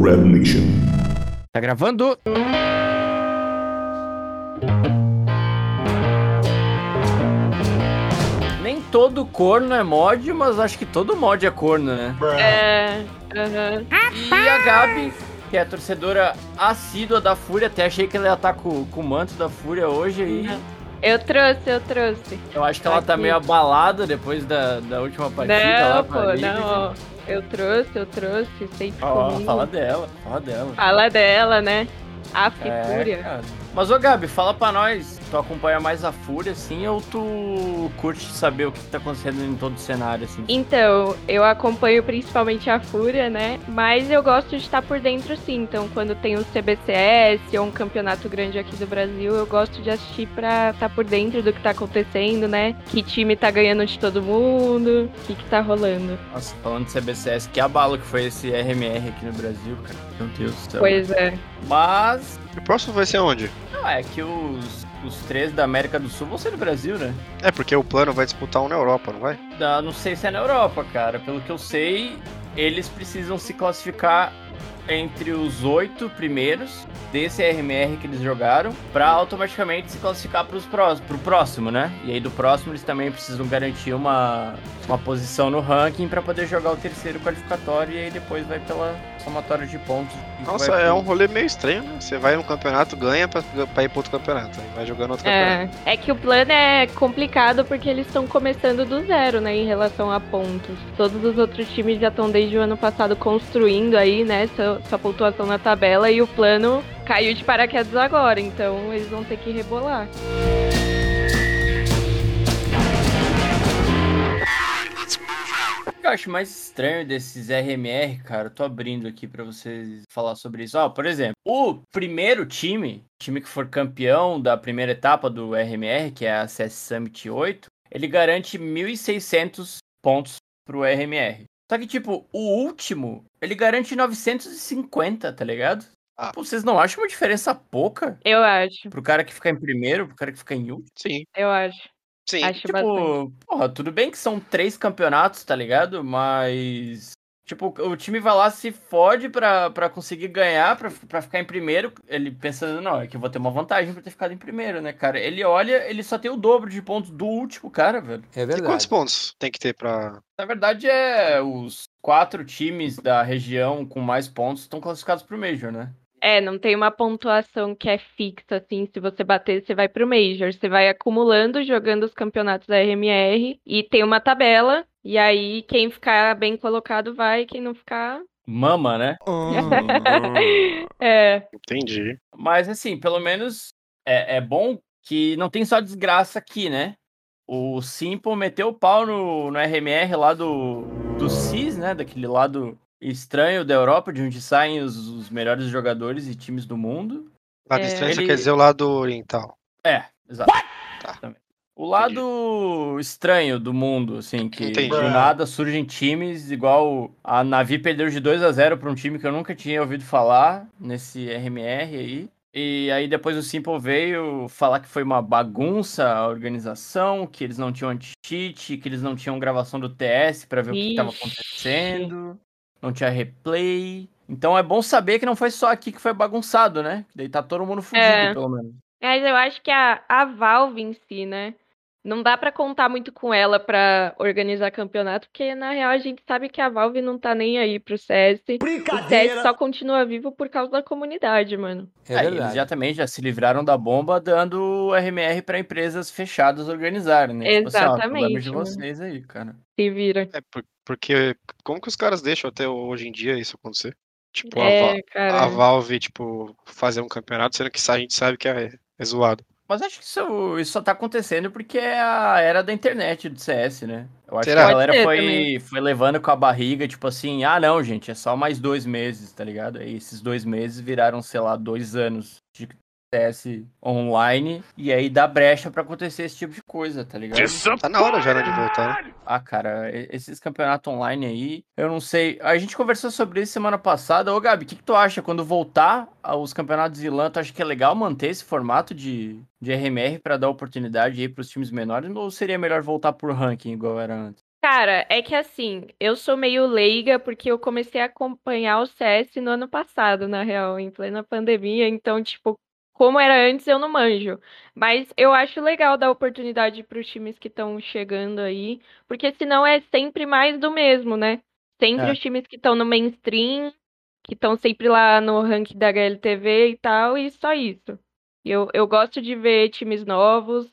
Red Nation. Tá gravando? Nem todo corno é mod, mas acho que todo mod é corno, né? É. aham. E a Gabi, que é a torcedora assídua da Fúria, até achei que ela ia estar com, com o manto da Fúria hoje aí. Eu trouxe, eu trouxe. Eu acho que ela tá Aqui. meio abalada depois da, da última partida lá Não, a pô, Liga. não. Eu trouxe, eu trouxe, sempre Ó, comigo. fala dela, fala dela. Fala dela, né? A É, Fúria. cara. Mas ô Gabi, fala pra nós, tu acompanha mais a Fúria, assim, ou tu curte saber o que tá acontecendo em todo o cenário, assim? Então, eu acompanho principalmente a Fúria, né? Mas eu gosto de estar por dentro sim. Então, quando tem o CBCS ou um campeonato grande aqui do Brasil, eu gosto de assistir pra estar por dentro do que tá acontecendo, né? Que time tá ganhando de todo mundo, o que, que tá rolando. Nossa, falando de CBCS, que abalo que foi esse RMR aqui no Brasil, cara. Meu Deus do céu. Pois é. Mas, O próximo vai ser onde? não, é que os, os três da América do Sul vão ser do Brasil, né? É, porque o plano vai disputar um na Europa, não vai? Da- não sei se é na Europa, cara. Pelo que eu sei, eles precisam se classificar entre os oito primeiros desse RMR que eles jogaram pra automaticamente se classificar prós, pro próximo, né? E aí do próximo eles também precisam garantir uma, uma posição no ranking pra poder jogar o terceiro qualificatório e aí depois vai pela somatória de pontos. Nossa, vai é pro- um rolê meio estranho, né? Você vai no campeonato, ganha pra, pra ir pro outro campeonato. Aí vai jogando outro campeonato. É, é que o plano é complicado porque eles estão começando do zero, né, em relação a pontos. Todos os outros times já estão desde o ano passado construindo aí, né, sua, sua pontuação na tabela e o plano caiu de paraquedas agora, então eles vão ter que rebolar. Que eu acho mais estranho desses RMR, cara, eu tô abrindo aqui pra vocês falar sobre isso. Ó, por exemplo, o primeiro time, time que for campeão da primeira etapa do RMR, que é a CS Summit 8, ele garante 1.600 pontos pro RMR. Só que, tipo, o último, ele garante 950, tá ligado? Ah. Pô, vocês não acham uma diferença pouca Eu acho, pro cara que fica em primeiro, pro cara que fica em último? Sim, eu acho. Sim. Acho bastante. Tipo, porra, tudo bem que são três campeonatos, tá ligado? Mas. Tipo, o time vai lá, se fode pra, pra conseguir ganhar, pra, pra ficar em primeiro. Ele pensando, não, é que eu vou ter uma vantagem por ter ficado em primeiro, né, cara? Ele olha, ele só tem o dobro de pontos do último cara, velho. É E quantos verdade. pontos tem que ter pra. Na verdade, é os quatro times da região com mais pontos estão classificados pro Major, né? É, não tem uma pontuação que é fixa, assim, se você bater, você vai pro Major. Você vai acumulando, jogando os campeonatos da RMR e tem uma tabela, e aí quem ficar bem colocado vai, quem não ficar. Mama, né? É, Entendi. Mas assim, pelo menos é, é bom que não tem só desgraça aqui, né? O Simple meteu o pau no, no RMR lá do, do CIS, né? Daquele lado estranho da Europa, de onde saem os, os melhores jogadores e times do mundo. Lado É. estranho, Ele- quer dizer o lado oriental. É, exato. Tá. O lado estranho do mundo, assim, que Entendi. do nada surgem times igual a Navi perdeu de 2 a 0 para um time que eu nunca tinha ouvido falar nesse RMR aí. E aí depois o Simple veio falar que foi uma bagunça a organização, que eles não tinham anti-cheat, que eles não tinham gravação do TS para ver o que estava Ixi. acontecendo, não tinha replay. Então é bom saber que não foi só aqui que foi bagunçado, né? Daí tá todo mundo fudido, É. pelo menos. mas eu acho que a, a Valve em si, né? Não dá pra contar muito com ela pra organizar campeonato, porque na real a gente sabe que a Valve não tá nem aí pro CS. O CS só continua vivo por causa da comunidade, mano. É É, eles já também já se livraram da bomba dando RMR pra empresas fechadas organizarem, né? Tipo assim, ó, problema Exatamente, de vocês aí, cara. Se vira. É, por- porque como que os caras deixam até hoje em dia isso acontecer? Tipo, a, É, Va- cara. a Valve, tipo, fazer um campeonato, sendo que a gente sabe que é, é zoado. Mas acho que isso, isso só tá acontecendo porque é a era da internet do CS, né? Eu acho Será? que a galera foi, também. foi levando com a barriga, tipo assim, ah não, gente, é só mais dois meses, tá ligado? Aí esses dois meses viraram, sei lá, dois anos de CS online, e aí dá brecha pra acontecer esse tipo de coisa, tá ligado? Tá na hora já, né, de voltar. né? Ah, cara, esses campeonatos online aí, eu não sei. A gente conversou sobre isso semana passada. Ô, Gabi, o que, que tu acha? Quando voltar aos campeonatos de LAN, tu acha que é legal manter esse formato de, de RMR pra dar oportunidade aí pros times menores? Ou seria melhor voltar por ranking igual era antes? Cara, é que assim, eu sou meio leiga porque eu comecei a acompanhar o CS no ano passado, na real, em plena pandemia, então, tipo, como era antes, eu não manjo. Mas eu acho legal dar oportunidade para os times que estão chegando aí, porque senão é sempre mais do mesmo, né? Sempre É. os times que estão no mainstream, que estão sempre lá no ranking da HLTV e tal, e só isso. Eu, eu gosto de ver times novos,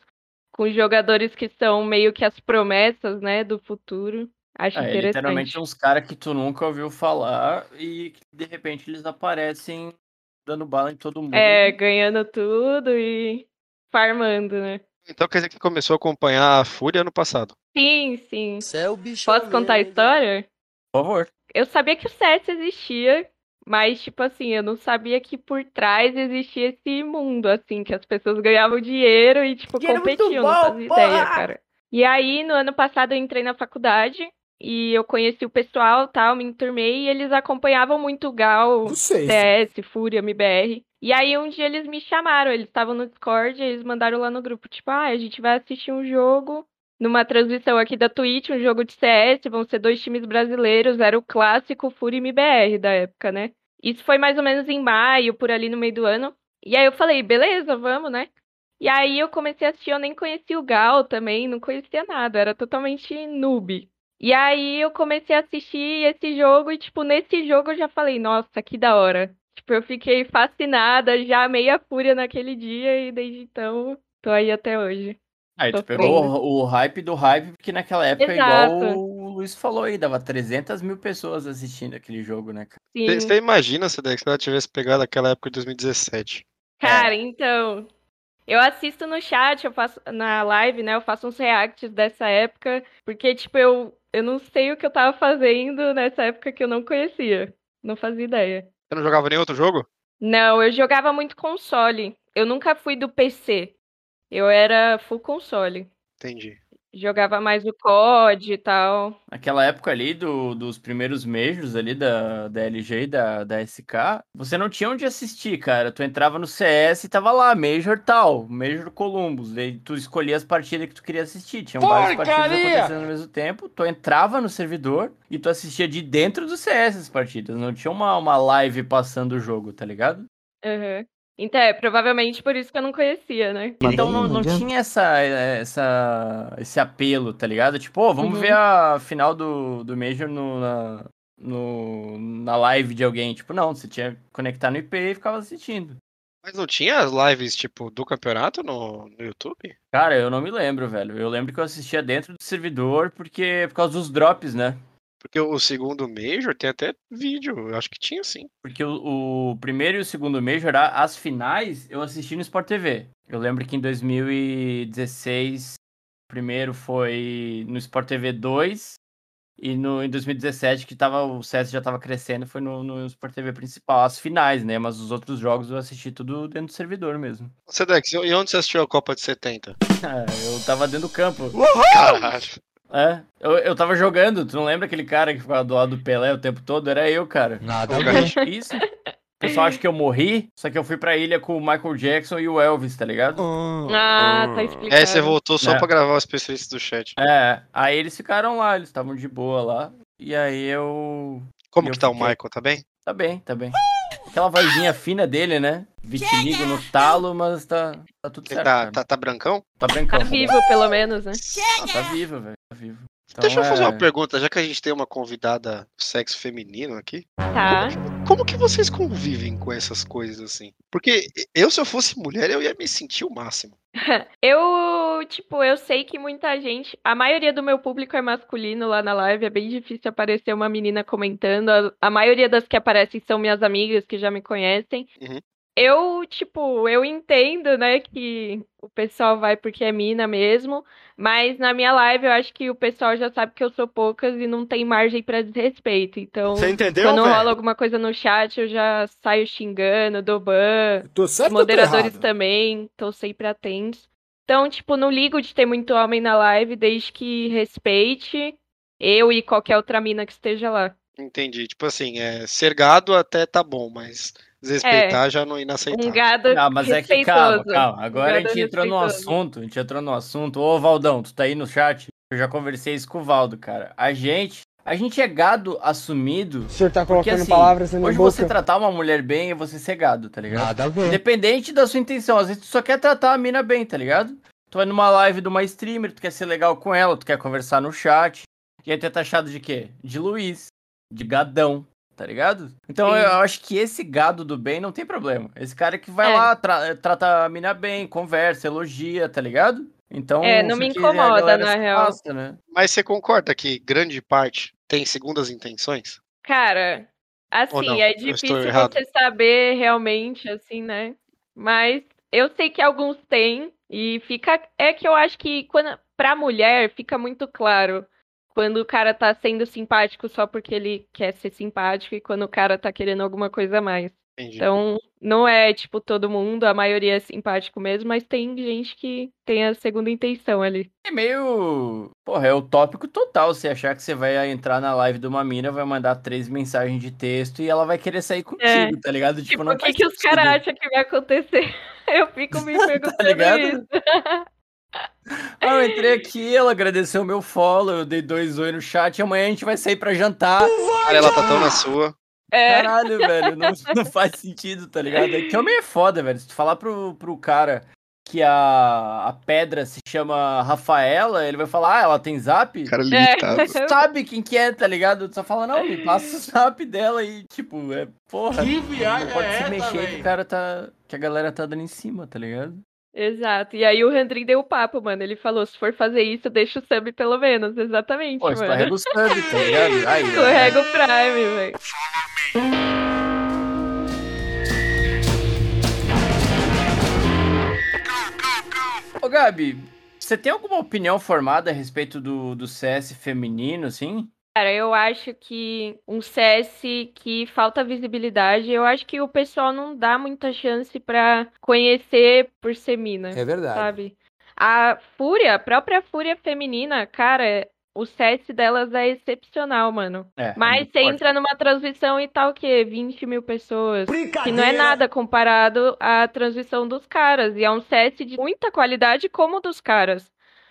com jogadores que são meio que as promessas, né, do futuro. Acho É, interessante. literalmente uns caras que tu nunca ouviu falar e que de repente eles aparecem dando bala em todo mundo. É, ganhando tudo e farmando, né? Então quer dizer que começou a acompanhar a Fúria ano passado. Sim, sim. Você é o bicho. Posso contar a história? Por favor. Eu sabia que o CS existia, mas, tipo assim, eu não sabia que por trás existia esse mundo, assim, que as pessoas ganhavam dinheiro e, tipo, Dinheiro muito competiam, não bom, fazia ideia, cara. E aí, no ano passado, eu entrei na faculdade e eu conheci o pessoal tal, me enturmei e eles acompanhavam muito o Gal. CS, Fúria, MBR. E aí um dia eles me chamaram, eles estavam no Discord, eles mandaram lá no grupo, tipo, ah, a gente vai assistir um jogo numa transmissão aqui da Twitch, um jogo de CS, vão ser dois times brasileiros, era o clássico Fúria e MBR da época, né? Isso foi mais ou menos em maio, por ali no meio do ano. E aí eu falei, beleza, vamos, né? E aí eu comecei a assistir, eu nem conhecia o Gal também, não conhecia nada, era totalmente noob. E aí eu comecei a assistir esse jogo e, tipo, nesse jogo eu já falei, nossa, que da hora. Tipo, eu fiquei fascinada, já meia fúria naquele dia e desde então tô aí até hoje. Aí tu pegou o, o hype do hype, porque naquela época, Exato. igual o Luiz falou aí, dava 300 mil pessoas assistindo aquele jogo, né, cara? Sim. Você imagina, Sedex, se ela tivesse pegado aquela época de 2017. Cara, então. Eu assisto no chat, eu faço na live, né? Eu faço uns reacts dessa época, porque, tipo, eu, eu não sei o que eu tava fazendo nessa época que eu não conhecia. Não fazia ideia. Você não jogava nem outro jogo? Não, eu jogava muito console. Eu nunca fui do PC. Eu era full console. Entendi. Jogava mais o COD e tal. Naquela época ali do- dos primeiros Majors ali da, da LG e da, da SK, você não tinha onde assistir, cara. Tu entrava no CS e tava lá, Major tal, Major Columbus. Daí tu escolhia as partidas que tu queria assistir. Tinham várias partidas Porcaria! acontecendo ao mesmo tempo. Tu entrava no servidor e tu assistia de dentro do CS as partidas. Não tinha uma, uma live passando o jogo, tá ligado? Aham. Então, é provavelmente por isso que eu não conhecia, né? Então não, não tinha essa, essa, esse apelo, tá ligado? Tipo, ô, vamos Uhum. ver a final do, do Major no, na, no, na live de alguém. Tipo, não, você tinha que conectar no IP e ficava assistindo. Mas não tinha as lives, tipo, do campeonato no, no YouTube? Cara, eu não me lembro, velho. Eu lembro que eu assistia dentro do servidor porque por causa dos drops, né? Porque o segundo Major tem até vídeo, eu acho que tinha sim. Porque o, o primeiro e o segundo Major, as finais, eu assisti no Sport TV. Eu lembro que em 2016, o primeiro foi no Sport TV 2. E no, em 2017, que tava, o CS já tava crescendo, foi no, no Sport TV principal, as finais, né? Mas os outros jogos eu assisti tudo dentro do servidor mesmo. Sedex, e onde você assistiu a Copa de 70? Ah, eu tava dentro do campo. Caralho. É, eu, eu tava jogando, tu não lembra aquele cara que ficava do lado do Pelé o tempo todo? Era eu, cara. Nada cara. Isso. O pessoal acha que eu morri, só que eu fui pra ilha com o Michael Jackson e o Elvis, tá ligado? Ah, tá explicado. E aí você voltou só É. pra gravar o especialista do chat. É, aí eles ficaram lá, eles estavam de boa lá. E aí eu. Como eu que tá o. Michael, tá bem? Tá bem, tá bem. Aquela vozinha fina dele, né? Vitiligo no talo, mas tá, tá tudo certo. tá, tá, tá brancão? Tá brincando. Tá vivo, pelo menos, né? Ah, tá vivo, velho. Tá vivo. Então, Deixa eu fazer é- uma pergunta, já que a gente tem uma convidada do sexo feminino aqui. Tá. Como que vocês convivem com essas coisas assim? Porque eu, se eu fosse mulher, eu ia me sentir o máximo. Eu, tipo, eu sei que muita gente. A maioria do meu público é masculino lá na live. É bem difícil aparecer uma menina comentando. A, a maioria das que aparecem são minhas amigas que já me conhecem. Uhum. Eu, tipo, eu entendo, né, que o pessoal vai porque é mina mesmo. Mas na minha live eu acho que o pessoal já sabe que eu sou poucas e não tem margem pra desrespeito. Então, entendeu, quando rola alguma coisa no chat, eu já saio xingando, dou ban. Tô Os certo tô moderadores errado? também, estão sempre atentos. Então, tipo, não ligo de ter muito homem na live, desde que respeite eu e qualquer outra mina que esteja lá. Entendi. Tipo assim, é, ser gado até tá bom, mas desrespeitar já não é Um inaceitável. gado Não, mas é que calma, calma. Agora a Gado gente entrou no assunto. A gente entrou no assunto. Ô, Valdão, tu tá aí no chat? Eu já conversei isso com o Valdo, cara. A gente. A gente é gado assumido. O senhor tá Porque colocando assim, palavras na minha hoje boca. você tratar uma mulher bem é você ser gado, tá ligado? Nada a ver. Independente da sua intenção. Às vezes tu só quer tratar a mina bem, tá ligado? Tu vai numa live de uma streamer, tu quer ser legal com ela, tu quer conversar no chat. E aí tu é taxado de quê? De Luiz. De gadão. Tá ligado? Então Sim. eu acho que esse gado do bem não tem problema. Esse cara que vai É. lá, tra- trata a mina bem, conversa, elogia, tá ligado? Então. É, não me a incomoda, na se real. afasta, né? Mas você concorda que grande parte tem segundas intenções? Cara, assim, é difícil você saber realmente, assim, né? Mas eu sei que alguns têm, e fica. É que eu acho que quando, pra mulher fica muito claro quando o cara tá sendo simpático só porque ele quer ser simpático e quando o cara tá querendo alguma coisa a mais. Entendi. Então, não é tipo todo mundo, a maioria é simpático mesmo, mas tem gente que tem a segunda intenção ali. É meio. Porra, é utópico total você achar que você vai entrar na live de uma mina, vai mandar três mensagens de texto e ela vai querer sair contigo, tá ligado? Tipo, não o que, que os caras acham que vai acontecer? Eu fico me perguntando Tá ligado? isso. Ah, eu entrei aqui, ela agradeceu o meu follow, eu dei dois oi no chat amanhã a gente vai sair pra jantar. Cara, ela tá tão na sua. É, Caralho, velho, não, não faz sentido, tá ligado? É que homem é foda, velho. Se tu falar pro, pro cara que a, a pedra se chama Rafaela, ele vai falar, ah, ela tem zap? Cara É. limitado. Sabe quem que é, tá ligado? Tu só fala, não, me passa o zap dela e, tipo, é, porra. Que viagem Não pode é se essa, mexer que o cara tá. Que a galera tá dando em cima, tá ligado? Exato. E aí o Randrin deu o papo, mano. Ele falou: se for fazer isso, deixa o sub pelo menos. Exatamente, Pô, escorrega o sub, tá ligado? Aí. Escorrega o Prime, velho. Ô, Gabi, você tem alguma opinião formada a respeito do, do CS feminino, assim? Cara, eu acho que um CS que falta visibilidade, eu acho que o pessoal não dá muita chance pra conhecer por ser mina. É verdade. sabe? A Fúria, a própria Fúria feminina, cara, o CS delas é excepcional, mano. É, Mas muito você forte. entra numa transmissão e tá o quê? 20 mil pessoas. Que não é nada comparado à transmissão dos caras. E é um CS de muita qualidade como o dos caras.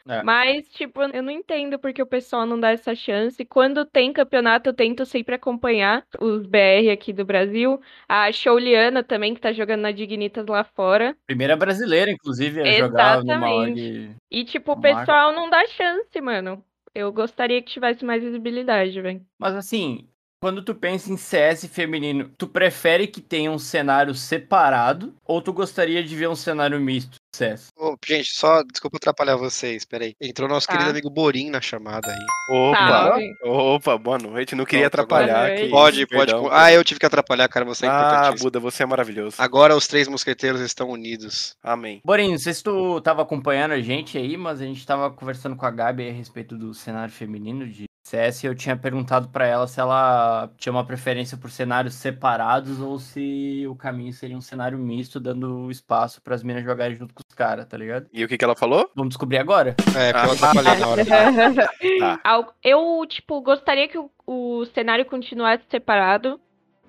É. Mas, tipo, eu não entendo porque o pessoal não dá essa chance. Quando tem campeonato, eu tento sempre acompanhar os BR aqui do Brasil. A Shouliana também, que tá jogando na Dignitas lá fora. Primeira brasileira, inclusive, a jogar numa Exatamente. org. E, tipo, o pessoal não dá chance, mano. Eu gostaria que tivesse mais visibilidade, velho. Mas assim, quando tu pensa em CS feminino, tu prefere que tenha um cenário separado ou tu gostaria de ver um cenário misto CS? Gente, só desculpa atrapalhar vocês, peraí. Entrou nosso Tá. querido amigo Borim na chamada aí. Opa, Salve. opa, boa noite. Não queria agora- atrapalhar. Noite. Pode, pode. perdão. Ah, eu tive que atrapalhar, cara, você é Ah, importantíssimo. Buda, você é maravilhoso. Agora os três mosqueteiros estão unidos. Amém. Porém, não sei se tu tava acompanhando a gente aí, mas a gente tava conversando com a Gabi aí a respeito do cenário feminino de CS eu tinha perguntado pra ela se ela tinha uma preferência por cenários separados ou se o caminho seria um cenário misto, dando espaço pras minas jogarem junto com os caras, tá ligado? E o que, que ela falou? Vamos descobrir agora? É, porque eu Ah. atrapalhei na hora. Tá. Eu, tipo, gostaria que o, o cenário continuasse separado,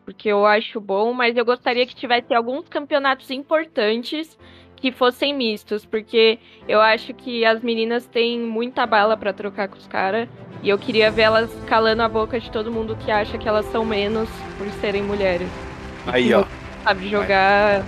porque eu acho bom, mas eu gostaria que tivesse alguns campeonatos importantes que fossem mistos, porque eu acho que as meninas têm muita bala pra trocar com os caras, e eu queria ver elas calando a boca de todo mundo que acha que elas são menos por serem mulheres. Aí, ó. Sabe jogar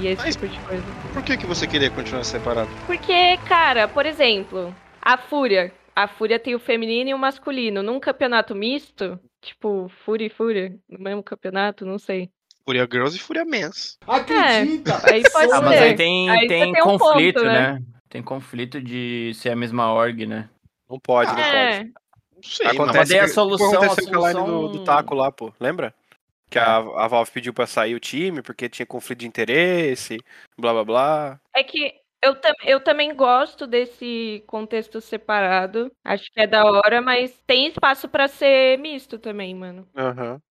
e esse Mas- tipo de coisa. Por que, que você queria continuar separado? Porque, cara, por exemplo, a Fúria. A Fúria tem o feminino e o masculino. Num campeonato misto, tipo, Fúria e Fúria, no mesmo campeonato, não sei. Fúria Girls e Fúria Mens. Acredita! Aí pode Ah, mas aí tem, Aí tem tem um conflito, ponto, né? né? Tem conflito de ser a mesma org, né? Não pode, não É, pode. Não sei, Mas Acontece daí a solução- aconteceu a com a line do, solução- do taco lá, pô. Lembra? Que a, a Valve pediu pra sair o time porque tinha conflito de interesse, blá blá blá. é que eu, tam eu também gosto desse contexto separado. Acho que é da hora, mas tem espaço pra ser misto também, mano.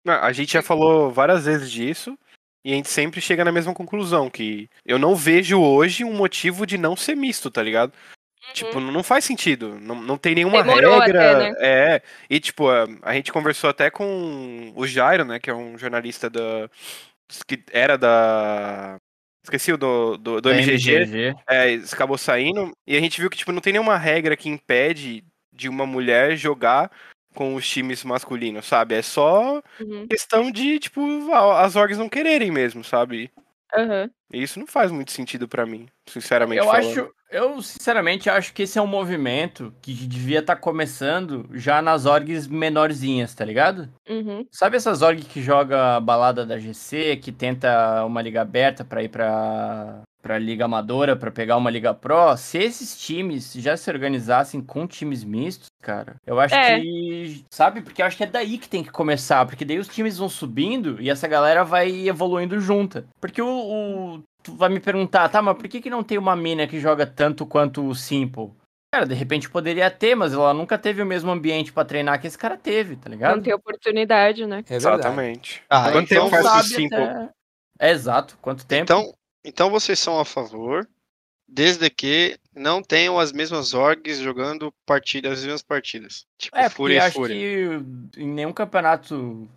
Não, A gente já falou várias vezes disso. E a gente sempre chega na mesma conclusão, que eu não vejo hoje um motivo de não ser misto, tá ligado? Tipo, não faz sentido. Não, não tem nenhuma Demorou regra. até, né? É. E, tipo, a, a gente conversou até com o Jairo, né? Que é um jornalista da. que era da. Esqueci o do, do, do Da MGG. É, isso acabou saindo. E a gente viu que, tipo, não tem nenhuma regra que impede de uma mulher jogar com os times masculinos, sabe? É só Uhum. questão de, tipo, as orgs não quererem mesmo, sabe? Aham. E isso não faz muito sentido pra mim, sinceramente Eu falando. acho, eu sinceramente acho que esse é um movimento que devia estar começando já nas orgs menorzinhas, tá ligado? Uhum. Sabe essas orgs que joga a balada da GC, que tenta uma liga aberta pra ir pra, pra liga amadora, pra pegar uma liga pro? Se esses times já se organizassem com times mistos, cara, eu acho É. que, sabe? Porque eu acho que é daí que tem que começar, porque daí os times vão subindo e essa galera vai evoluindo junta. Porque o, o- tu vai me perguntar, tá, mas por que que não tem uma mina que joga tanto quanto o Simple? Cara, de repente poderia ter, mas ela nunca teve o mesmo ambiente pra treinar que esse cara teve, tá ligado? Não ter oportunidade, né? É. Exatamente. Ah, Quanto então tempo faz o Simple? até- É exato, quanto tempo? Então, então vocês são a favor, desde que não tenham as mesmas orgs jogando partidas, as mesmas partidas. Tipo, é, Fúria e acho Fúria. que em nenhum campeonato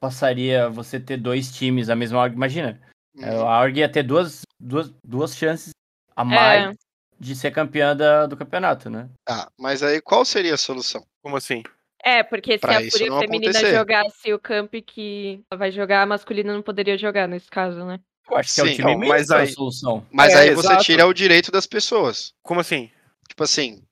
passaria você ter dois times, a mesma org. Imagina, é, Uhum. a org ia ter duas, duas, duas chances a mais É. de ser campeã da- do campeonato, né? Tá, mas aí qual seria a solução? Como assim? É, porque se Pra a isso Fúria Feminina acontecer. jogasse o camp que ela vai jogar, a masculina não poderia jogar nesse caso, né? Eu acho que é o Sim, time misto mas a aí- solução. Mas É, aí você exato. tira o direito das pessoas. Como assim? Tipo assim,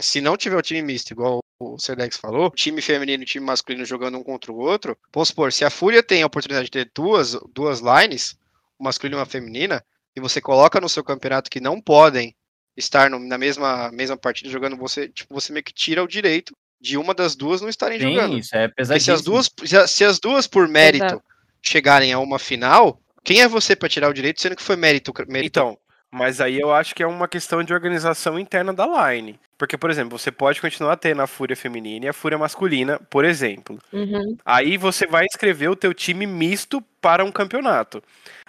se não tiver o time misto, igual o Sedex falou, time feminino e time masculino jogando um contra o outro, vamos supor, se a Fúria tem a oportunidade de ter duas, duas lines, uma masculina e uma feminina, e você coloca no seu campeonato que não podem estar no- na mesma, mesma partida jogando, você, tipo, você meio que tira o direito de uma das duas não estarem Sim, jogando. isso é Porque se as duas, se a- se as duas por mérito Exato. chegarem a uma final, quem é você pra tirar o direito, sendo que foi mérito? mérito Então, mas aí eu acho que é uma questão de organização interna da line. Porque, por exemplo, você pode continuar tendo a fúria feminina e a fúria masculina, por exemplo. Uhum. Aí você vai inscrever o teu time misto para um campeonato.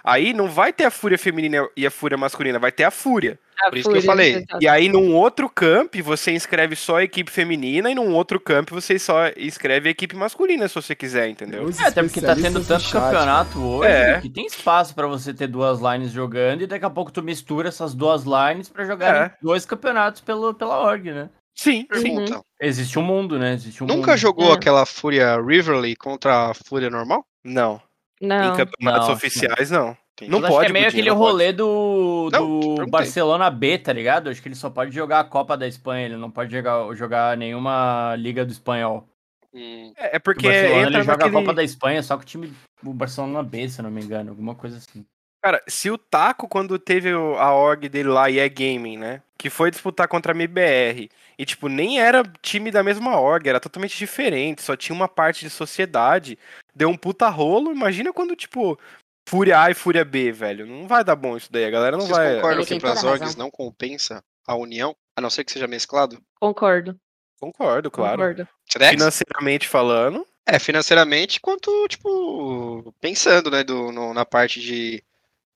Aí não vai ter a fúria feminina e a fúria masculina, vai ter a fúria. A Por isso que eu falei. E aí num outro camp você inscreve só a equipe feminina e num outro camp você só escreve a equipe masculina, se você quiser, entendeu? Os É, até porque tá tendo tanto chat. campeonato hoje É. que tem espaço pra você ter duas lines jogando e daqui a pouco tu mistura essas duas lines pra jogar É. dois campeonatos pelo, pela org, né? Sim, sim. Pergunta. Existe um mundo, né? Existe um Nunca mundo. jogou É. aquela Fúria Riverly contra a Fúria normal? Não. Não. Em campeonatos Não, oficiais, não. Entendi. Não Mas acho pode, que é meio Budinho, aquele não pode. rolê do, Não, do perguntei. Barcelona B, tá ligado? Acho que ele só pode jogar a Copa da Espanha, ele não pode jogar, jogar nenhuma Liga do Espanhol. Hum, É é O porque Barcelona entra ele joga naquele... a Copa da Espanha só com o time o Barcelona B, se eu não me engano, alguma coisa assim. Cara, se o Taco, quando teve o- a org dele lá, e é Gaming, né? Que foi disputar contra a MBR. E, tipo, nem era time da mesma org, era totalmente diferente. Só tinha uma parte de sociedade. Deu um puta rolo. Imagina quando, tipo, Fúria A e Fúria B, velho. Não vai dar bom isso daí. A galera não Vocês vai. concordam Ele que tem para as toda a orgs razão. não compensa a união, a não ser que seja mesclado? Concordo. Concordo, claro. Concordo. Financeiramente falando. É, financeiramente, quanto, tipo, pensando, né, do, no- na parte de,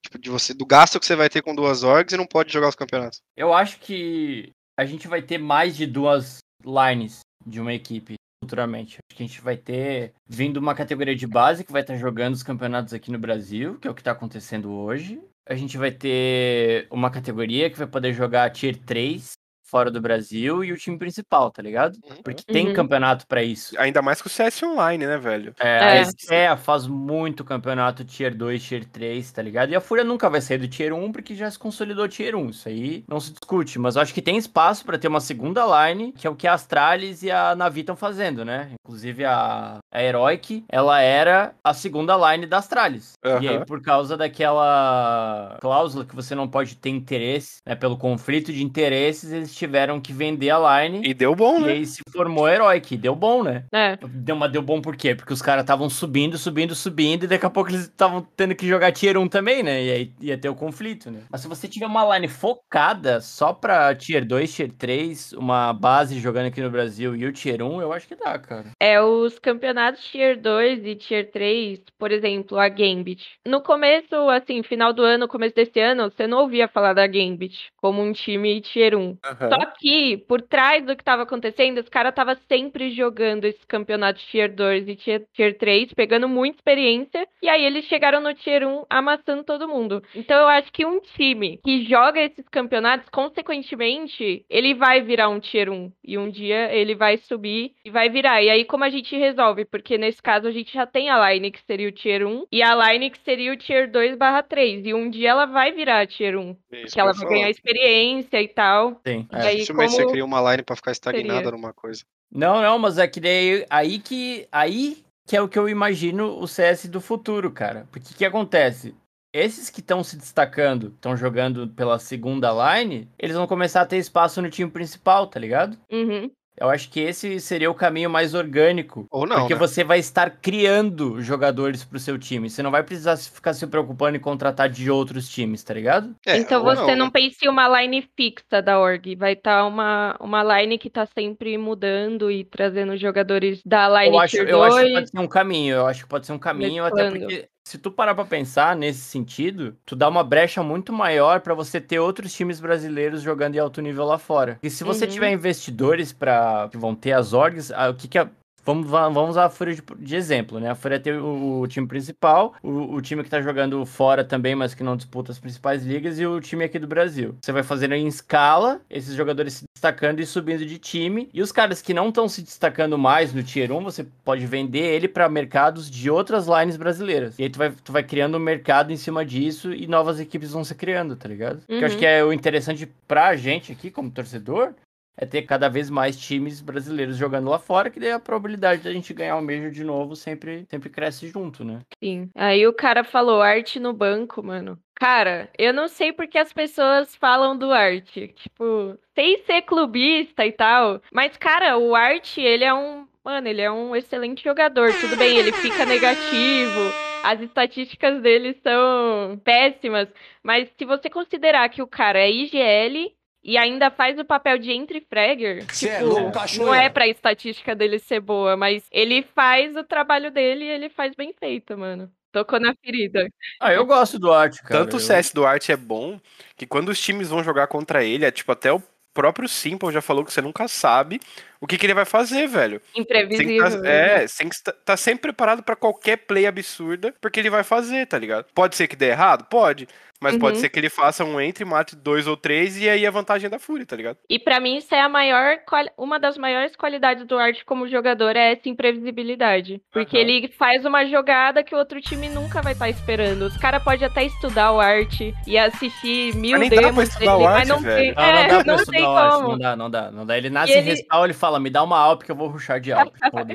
tipo, de você, do gasto que você vai ter com duas orgs e não pode jogar os campeonatos. Eu acho que a gente vai ter mais de duas lines de uma equipe futuramente. Acho que a gente vai ter vindo uma categoria de base que vai estar jogando os campeonatos aqui no Brasil, que é o que está acontecendo hoje. A gente vai ter uma categoria que vai poder jogar Tier 3 fora do Brasil e o time principal, tá ligado? Porque tem Uhum. campeonato pra isso. Ainda mais com o CS Online, né, velho? É, É. a SEA faz muito campeonato Tier 2, Tier 3, tá ligado? E a Fúria nunca vai sair do Tier 1 porque já se consolidou Tier 1. Isso aí não se discute. Mas eu acho que tem espaço pra ter uma segunda line, que é o que a Astralis e a Navi estão fazendo, né? Inclusive a, a Heroic, ela era a segunda line da Astralis. E aí, por causa daquela cláusula que você não pode ter interesse, né? Pelo conflito de interesses, eles tiveram que vender a line. E deu bom, E né? aí se formou a Heroic. Deu bom, né? É. Deu, mas deu bom por quê? Porque os caras estavam subindo, subindo, subindo, e daqui a pouco eles estavam tendo que jogar Tier 1 também, né? E aí ia ter o conflito, né? Mas se você tiver uma line focada só pra Tier 2, Tier 3, uma base jogando aqui no Brasil e o Tier 1, eu acho que dá, cara. É, os campeonatos campeonatos Tier 2 e Tier 3, por exemplo, a Gambit. No começo, assim, final do ano, começo desse ano, você não ouvia falar da Gambit como um time Tier 1. Uhum. Só que, por trás do que estava acontecendo, os caras estavam sempre jogando esses campeonatos Tier 2 e tier, tier 3, pegando muita experiência, e aí eles chegaram no Tier 1 amassando todo mundo. Então eu acho que um time que joga esses campeonatos, consequentemente, ele vai virar um Tier 1. E um dia ele vai subir e vai virar. E aí, como a gente resolve? Porque nesse caso a gente já tem a line que seria o Tier 1 e a line que seria o Tier 2 barra 3. E um dia ela vai virar Tier 1. Isso que ela vai ganhar experiência e tal. Sim. E é. aí, como... você cria uma line pra ficar estagnada seria? numa coisa. Não, não, mas é que daí aí que. Aí que é o que eu imagino o CS do futuro, cara. Porque o que acontece? Esses que estão se destacando, estão jogando pela segunda line, eles vão começar a ter espaço no time principal, tá ligado? Uhum. Eu acho que esse seria o caminho mais orgânico. Ou não. Porque né? você vai estar criando jogadores pro seu time. Você não vai precisar ficar se preocupando em contratar de outros times, tá ligado? É, então você não, não né? pense em uma line fixa da org. Vai estar tá uma, uma line que tá sempre mudando e trazendo jogadores da line eu acho, eu acho que pode ser um caminho. Eu acho que pode ser um caminho, até porque se tu parar pra pensar nesse sentido, tu dá uma brecha muito maior para você ter outros times brasileiros jogando em alto nível lá fora. E se você uhum. tiver investidores para que vão ter as orgs, ah, o que que a, Vamos, vamos usar a Fúria de, de, exemplo, né? A Fúria tem o, o time principal, o, o, time que tá jogando fora também, mas que não disputa as principais ligas, e o time aqui do Brasil. Você vai fazendo em escala, esses jogadores se destacando e subindo de time, e os caras que não estão se destacando mais no Tier 1, você pode vender ele para mercados de outras lines brasileiras. E aí tu vai, tu vai criando um mercado em cima disso e novas equipes vão se criando, tá ligado? Uhum. Que eu acho uhum. que é o interessante pra gente aqui, como torcedor, é ter cada vez mais times brasileiros jogando lá fora, que daí a probabilidade da gente ganhar o Major de novo sempre, sempre cresce junto, né? Sim. Aí o cara falou arte no banco, mano. Cara, eu não sei porque as pessoas falam do arte. Tipo, sem ser clubista e tal. Mas, cara, o arte, ele é um. Mano, ele é um excelente jogador. Tudo bem, ele fica negativo. As estatísticas dele são péssimas. Mas se você considerar que o cara é IGL e ainda faz o papel de entre fragger. Tipo, é louco, não é pra estatística dele ser boa, mas ele faz o trabalho dele e ele faz bem feito, mano. Tocou na ferida. Ah, eu gosto do Art, cara. Tanto o CS do Art é bom que quando os times vão jogar contra ele, é tipo até o próprio Simple já falou que você nunca sabe o que, que ele vai fazer, velho. Imprevisível. Tá, é, tem que estar tá sempre preparado para qualquer play absurda, porque ele vai fazer, tá ligado? Pode ser que dê errado? Pode. Mas uhum. pode ser que ele faça um entre, mate dois ou três e aí a vantagem é da Fúria, tá ligado? E para mim isso é a maior, uma das maiores qualidades do Art como jogador é essa imprevisibilidade. Porque uhum. ele faz uma jogada que o outro time nunca vai estar tá esperando. Os caras podem até estudar o Art e assistir mil mas demos dele, art, mas não tem, não, é, não, não tem como. Não dá, não dá, não dá. Ele nasce e ele... em respawn, ele fala, me dá uma Alp que eu vou ruxar de Alp. Tá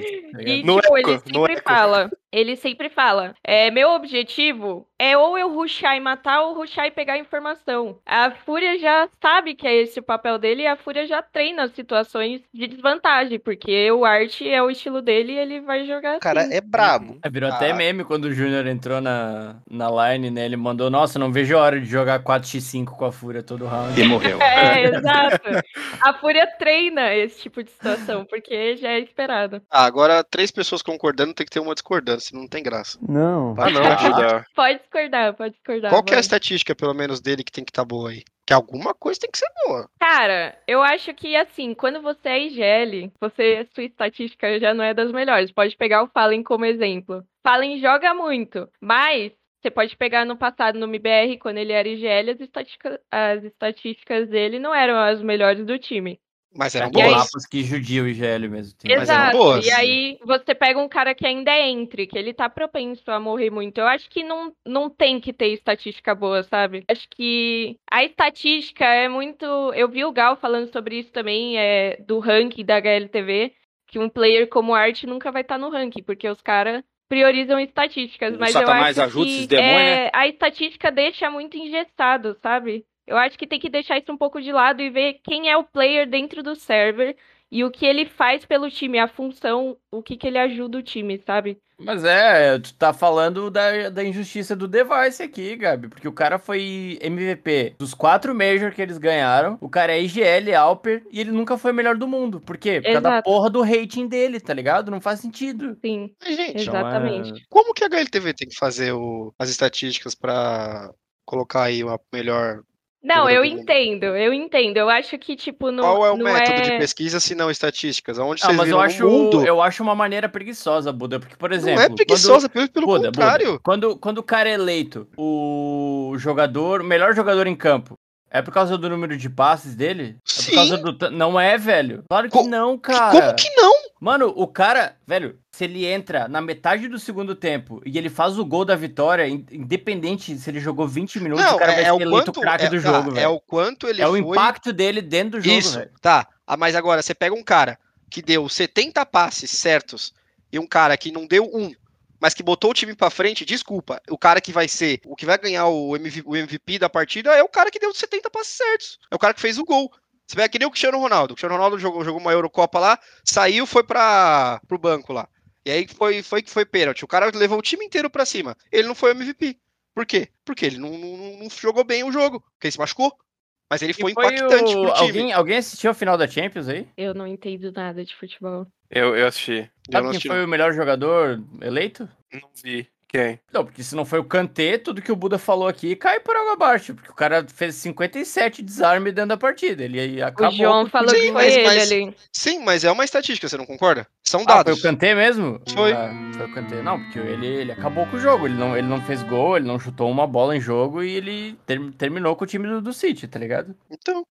e no tipo, eco, ele sempre fala, ele sempre fala, é, meu objetivo é ou eu ruxar e matar ou ruxar e pegar informação. A Fúria já sabe que é esse o papel dele e a Fúria já treina situações de desvantagem, porque o Art é o estilo dele e ele vai jogar assim. Cara, é brabo. É, virou ah. até meme quando o Júnior entrou na, na line, né? Ele mandou, nossa, não vejo a hora de jogar 4x5 com a Fúria todo round. E morreu. é, exato. A Fúria treina esse tipo de situação, porque já é esperado. Ah, agora três pessoas concordando tem que ter uma discordância, não tem graça. Não. Ah, não, ajudar. Pode discordar, pode discordar. Qual que é a estatística, pelo menos, dele que tem que estar tá boa aí? Que alguma coisa tem que ser boa. Cara, eu acho que assim, quando você é IGL, você, sua estatística já não é das melhores. Pode pegar o Fallen como exemplo. Fallen joga muito, mas você pode pegar no passado no MBR, quando ele era IGL, as, estatística, as estatísticas dele não eram as melhores do time. Mas eram boas. Lapas que judia o IGL mesmo. Tem. Exato. Boas. E aí você pega um cara que ainda é entre, que ele tá propenso a morrer muito. Eu acho que não, não tem que ter estatística boa, sabe? Acho que a estatística é muito. Eu vi o Gal falando sobre isso também, é, do ranking da HLTV, que um player como Art nunca vai estar tá no ranking, porque os caras priorizam estatísticas. Mas eu acho que demônio, é, né? a estatística deixa muito engessado, sabe? Eu acho que tem que deixar isso um pouco de lado e ver quem é o player dentro do server e o que ele faz pelo time, a função, o que, que ele ajuda o time, sabe? Mas é, tu tá falando da, da injustiça do Device aqui, Gabi. Porque o cara foi MVP dos quatro Major que eles ganharam. O cara é IGL, Alper, e ele nunca foi o melhor do mundo. Por quê? Por causa da porra do rating dele, tá ligado? Não faz sentido. Sim, Mas, gente, exatamente. como que a HLTV tem que fazer o- as estatísticas pra colocar aí uma melhor. Não, eu entendo, eu entendo. Eu acho que, tipo, não, Qual é o não método de é... pesquisa se não estatísticas? Aonde Ah, vocês mas eu acho, mundo? eu acho uma maneira preguiçosa, Buda. Porque, por exemplo. não é quando- preguiçosa, pelo, pelo Buda, Buda, contrário. Quando, quando o cara é eleito o jogador, o melhor jogador em campo, é por causa do número de passes dele? É por Sim. causa do. Não é, velho. Claro que Co- não, cara. Como que não? Mano, o cara, velho, se ele entra na metade do segundo tempo e ele faz o gol da vitória, in- independente se ele jogou 20 minutos, Não, o cara é, vai é ser o eleito quanto, craque é, do tá, jogo, é velho. o quanto ele É o foi. impacto dele dentro do jogo, Isso, velho. tá. Ah, mas agora você pega um cara que deu 70 passes certos e um cara que não deu um, mas que botou o time pra frente, desculpa, o cara que vai ser, o que vai ganhar o MV o MVP da partida é o cara que deu 70 passes certos. É o cara que fez o gol. Você pega que nem o Cristiano Ronaldo. O Cristiano Ronaldo jogou, jogou uma Eurocopa lá, saiu, foi para pro banco lá. E aí foi foi que foi pênalti. O cara levou o time inteiro pra cima. Ele não foi o MVP. Por quê? Porque ele não, não- não- jogou bem o jogo, porque ele se machucou. Mas ele foi, foi impactante o- pro time. Alguém, alguém assistiu a final da Champions aí? Eu não entendo nada de futebol. Eu, eu assisti. Eu Sabe não quem assisti, foi o melhor jogador eleito? Não vi. Quem? Não, porque se não foi o Kanté, tudo que o Buda falou aqui cai por água abaixo. Porque o cara fez 57 desarme dentro da partida. Ele acabou. o João falou tudo. que Sim, foi mas- ele mas- ali. Sim, mas é uma estatística, você não concorda? São Ah, foi dados. o Kanté mesmo? Foi. Ah, foi o Kanté. Não, porque ele, ele acabou com o jogo. Ele não, ele não fez gol, ele não chutou uma bola em jogo e ele ter- terminou com o time do, do City, tá ligado? Então,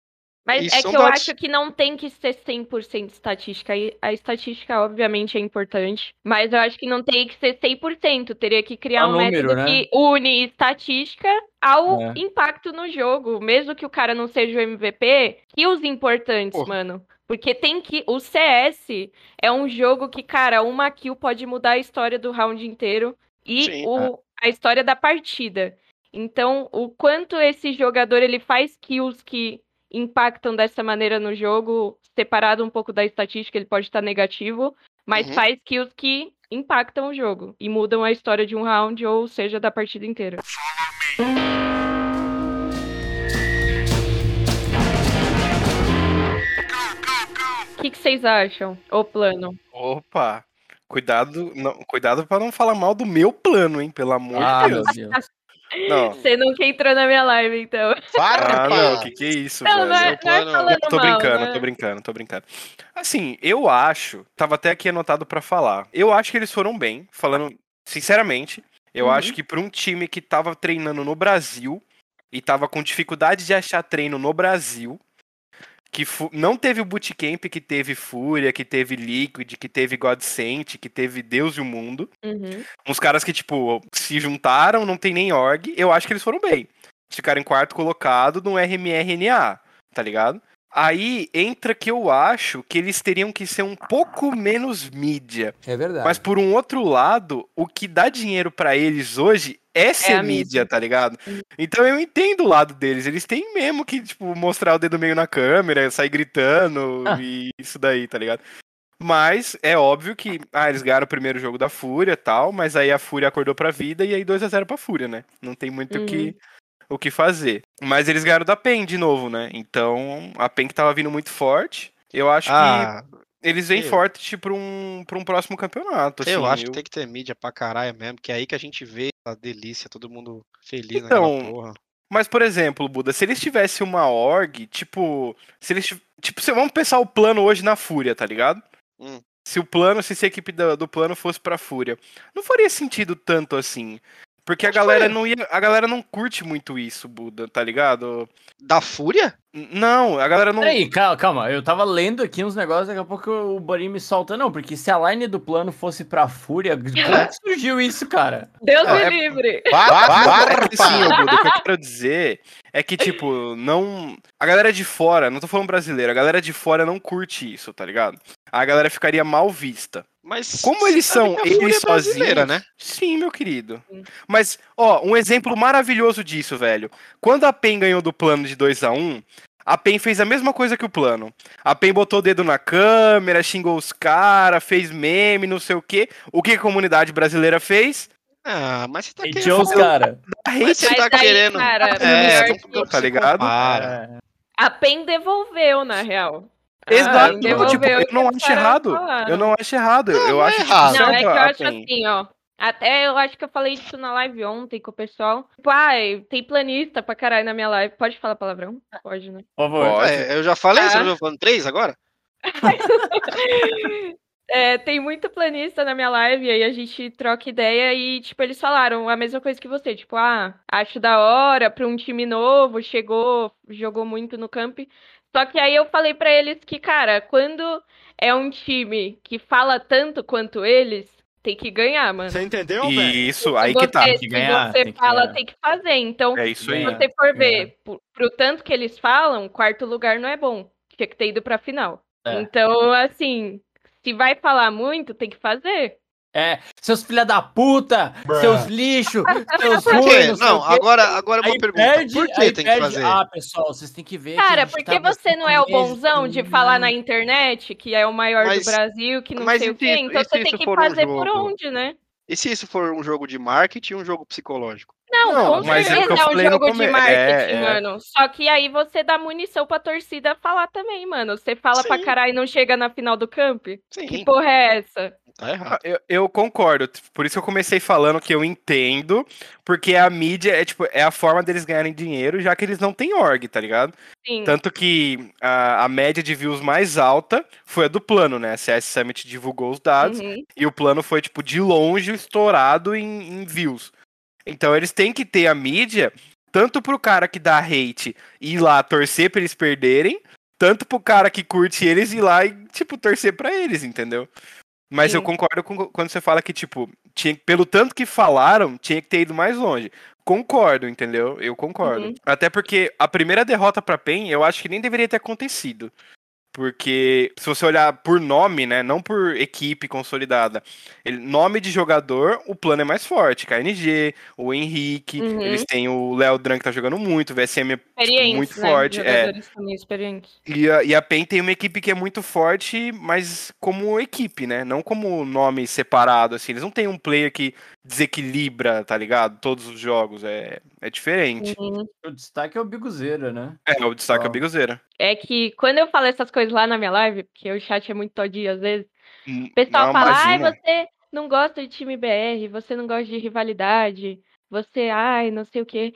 Mas Isso é que eu dados. acho que não tem que ser 100% estatística. E A estatística, obviamente, é importante, mas eu acho que não tem que ser 100%. Teria que criar Só um número, método né? que une estatística ao É. impacto no jogo. Mesmo que o cara não seja o MVP, que os importantes, Pô. mano. Porque tem que. O CS é um jogo que, cara, uma kill pode mudar a história do round inteiro e Sim, o, a história da partida. Então, o quanto esse jogador ele faz kills que impactam dessa maneira no jogo, separado um pouco da estatística, ele pode estar negativo, mas Uhum. faz kills que impactam o jogo e mudam a história de um round ou seja da partida inteira. O que, que vocês acham? O plano? Opa! Cuidado, não, cuidado para não falar mal do meu plano, hein? Pelo amor Ah, de meu Deus. Não. Você nunca entrou na minha live, então. Ah, Farpa! não, que que é isso, Não, não velho? é, não é plano- falando Tô mal, brincando, né? tô brincando, tô brincando. Assim, eu acho, tava até aqui anotado pra falar. Eu acho que eles foram bem, falando sinceramente. Eu Uhum. acho que pra um time que tava treinando no Brasil e tava com dificuldade de achar treino no Brasil, que não teve o bootcamp que teve Fúria, que teve Liquid, que teve Godsent, que teve Deus e o Mundo. Uhum. Uns caras que, tipo, se juntaram, não tem nem org. Eu acho que eles foram bem. Eles Ficaram em quarto colocado no RMRNA, tá ligado? Aí entra que eu acho que eles teriam que ser um pouco menos mídia. É verdade. Mas por um outro lado, o que dá dinheiro pra eles hoje é ser a mídia, mídia. tá ligado? Então eu entendo o lado deles. Eles têm mesmo que, tipo, mostrar o dedo meio na câmera, sair gritando Ah. e isso daí, tá ligado? Mas é óbvio que, ah, eles ganharam o primeiro jogo da Fúria e tal, mas aí a Fúria acordou pra vida e aí 2 a 0 pra Fúria, né? Não tem muito o que o que fazer. Mas eles ganharam da PEN de novo, né? Então, a PEN que tava vindo muito forte. Eu acho que Ah, eles vêm eu- forte pra um, pra um próximo campeonato. eu assim, acho que tem que ter mídia pra caralho mesmo, que é aí que a gente vê a delícia, todo mundo feliz Então, naquela porra. Mas, por exemplo, Buda, se eles tivessem uma org, tipo. Se eles. Tipo, vamos pensar o plano hoje na Fúria, tá ligado? Hum. Se o plano, se a equipe do, do plano fosse pra Fúria. Não faria sentido tanto assim. Porque a galera não ia. A galera não curte muito isso, Buda, tá ligado? Da Fúria? Não, a galera não. Peraí, calma, calma, eu tava lendo aqui uns negócios, daqui a pouco o Borinho me solta. Não, porque se a line do plano fosse pra Fúria, como que surgiu isso, cara? Deus me é- livre! É assim, ô, Buda, o que eu quero dizer é que, tipo, não. A galera de fora, não tô falando brasileiro, a galera de fora não curte isso, tá ligado? A galera ficaria mal vista. Mas Como eles são eles é brasileira, sozinhos? né? Sim, meu querido. Sim. Mas, ó, um exemplo maravilhoso disso, velho. Quando a PEN ganhou do plano de 2 a 1 A PEN fez a mesma coisa que o plano. A PEN botou o dedo na câmera, xingou os caras, fez meme, não sei o quê. O que a comunidade brasileira fez? Ah, mas você tá querendo. Ediou os caras. Mas você Mas tá aí, querendo. cara, é, não tá se ligado? compara. A PEN devolveu, na real. Exato. PEN tipo, devolveu eu o que não acho errado. Eu não acho errado. Não, eu não é acho tipo, errado. Não, é que eu acho PEN. assim, ó. Até eu acho que eu falei isso na live ontem com o pessoal. Tipo, ai, tem planista pra caralho na minha live. Pode falar palavrão? Pode, né? Por favor. Pode. É, eu já falei, você Ah. não tá falando três agora? É, tem muito planista na minha live, aí a gente troca ideia e, tipo, eles falaram a mesma coisa que você. Tipo, ah, acho da hora pra um time novo, chegou, jogou muito no camp. Só que aí eu falei pra eles que, cara, quando é um time que fala tanto quanto eles, tem que ganhar, mano. Você entendeu, velho? Isso, Se aí que tá. você- que se ganhar, você tem que fala, ganhar. tem que fazer. Então, É isso se aí. você for ver pro, pro tanto que eles falam, quarto lugar não é bom. Tinha que ter ido pra final. É. Então, assim, se vai falar muito, tem que fazer. É, seus filha da puta, seus lixos, seus Por ruins, não sei Não, o quê. agora, agora uma Aí pergunta. perde, Por que aí tem que perde- fazer? Ah, pessoal, vocês têm que ver. que Cara, gente porque tava você não é o bonzão de falar na internet, que é o maior Mas- do Brasil, que não sei o quê. Então você tem que for um fazer por onde, né? E se isso for um jogo de marketing um jogo psicológico? Não, Não, com mas é o certeza eu é, um jogo de come- marketing, é, é. mano. Só que aí você dá munição pra torcida falar também, mano. Você fala pra Sim. caralho e não chega na final do camp? Sim, Que porra é essa? tá errado. Ah, Eu, eu concordo. Por isso que eu comecei falando que eu entendo, porque a mídia é tipo é a forma deles ganharem dinheiro, já que eles não têm org, tá ligado? Sim. Tanto que a, a média de views mais alta foi a do plano, né? A CS Summit divulgou os dados Uhum. e o plano foi tipo de longe estourado em, em views. Então eles têm que ter a mídia tanto pro cara que dá hate ir lá torcer pra eles perderem, tanto pro cara que curte eles ir lá e tipo torcer pra eles, entendeu? Mas eu Sim. concordo com quando você fala que, tipo, tinha, pelo tanto que falaram, tinha que ter ido mais longe. Concordo, entendeu? Eu concordo. Uhum. Até porque a primeira derrota pra PEN, eu acho que nem deveria ter acontecido. Porque se você olhar por nome, né, não por equipe consolidada, ele- nome de jogador, o plano é mais forte. KNG, o Henrique, Uhum. eles têm o Léo Dran que tá jogando muito, o VSM é muito né? forte, é. Jogadores também experientes. e a, e a PEN tem uma equipe que é muito forte, mas como equipe, né? Não como nome separado, assim. Eles não têm um player que desequilibra, tá ligado? Todos os jogos. É, é diferente. Uhum. O destaque é o Biguzeira, né? É, o destaque é o Ó. Bigozeira. É que quando eu falo essas coisas lá na minha live, porque o chat é muito todinho às vezes, Hum, o pessoal não, fala, ai, você não gosta de time BR, você não gosta de rivalidade, você, ai, não sei o quê.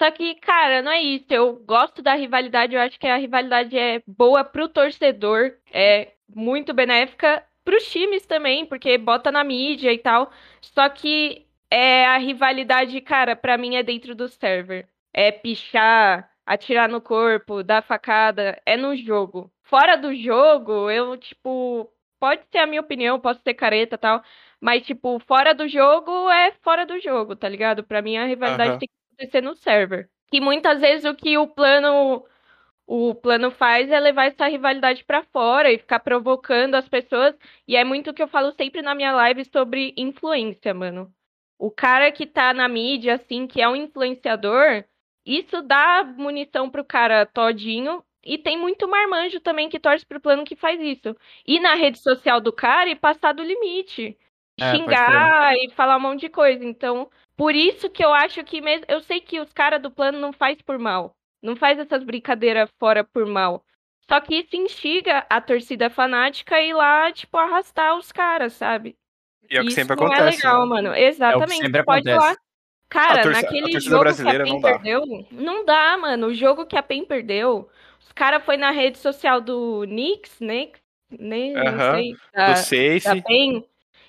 Só que, cara, não é isso. Eu gosto da rivalidade, eu acho que a rivalidade é boa pro torcedor, é muito benéfica pros times também, porque bota na mídia e tal. Só que é a rivalidade, cara, pra mim é dentro do server. É pichar, atirar no corpo, dar facada, é no jogo. Fora do jogo, eu, tipo, pode ser a minha opinião, posso ser careta e tal, mas, tipo, fora do jogo é fora do jogo, tá ligado? Pra mim a rivalidade Aham. tem que acontecer no server. E muitas vezes o que o plano o plano faz é levar essa rivalidade pra fora e ficar provocando as pessoas. E é muito o que eu falo sempre na minha live sobre influência, mano. O cara que tá na mídia, assim, que é um influenciador, isso dá munição pro cara todinho. E tem muito marmanjo também que torce pro plano que faz isso. Ir na rede social do cara e passar do limite. É, xingar e falar um monte de coisa. Então, por isso que eu acho que mesmo. Eu sei que os caras do plano não faz por mal. Não faz essas brincadeiras fora por mal. Só que isso instiga a torcida fanática a ir lá, tipo, arrastar os caras, sabe? E é o que Isso sempre não acontece. é legal, né? mano. Exatamente. sempre Você pode ir acontece. lá. Cara, A torci- a naquele jogo brasileira que a não PEN dá. perdeu, não dá, mano. O jogo que a PEN perdeu, os caras foi na rede social do Knicks, né? né? Não Aham, sei. Do Da, da Safe. PEN.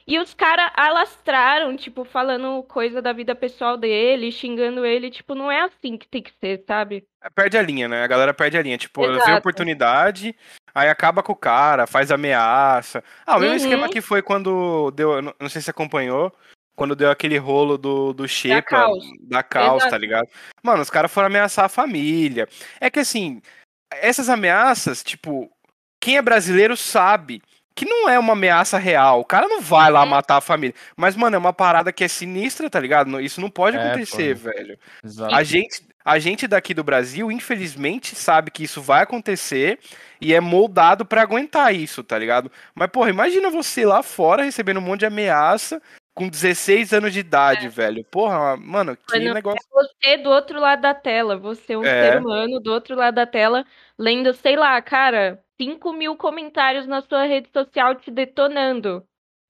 E os caras alastraram, tipo, falando coisa da vida pessoal dele, xingando ele. Tipo, não é assim que tem que ser, sabe? Perde a linha, né? A galera perde a linha. Tipo, vê a oportunidade, aí acaba com o cara, faz ameaça. Ah, o mesmo Uhum. esquema que foi quando deu. Não sei se acompanhou. Quando deu aquele rolo do, do Shepa, Caos. da Caos, Exato. tá ligado? Mano, os caras foram ameaçar a família. É que assim, essas ameaças, tipo, quem é brasileiro sabe que não é uma ameaça real. O cara não vai lá Uhum. matar a família. Mas, mano, é uma parada que é sinistra, tá ligado? Isso não pode É, acontecer, pô. velho. Exato. A gente, A gente daqui do Brasil, infelizmente, sabe que isso vai acontecer e é moldado pra aguentar isso, tá ligado? Mas, porra, imagina você lá fora recebendo um monte de ameaça com 16 anos de idade, velho. Porra, mano, que Mano, negócio. É você do outro lado da tela, você um É. ser humano do outro lado da tela, lendo, sei lá, cara, 5 mil comentários na sua rede social te detonando.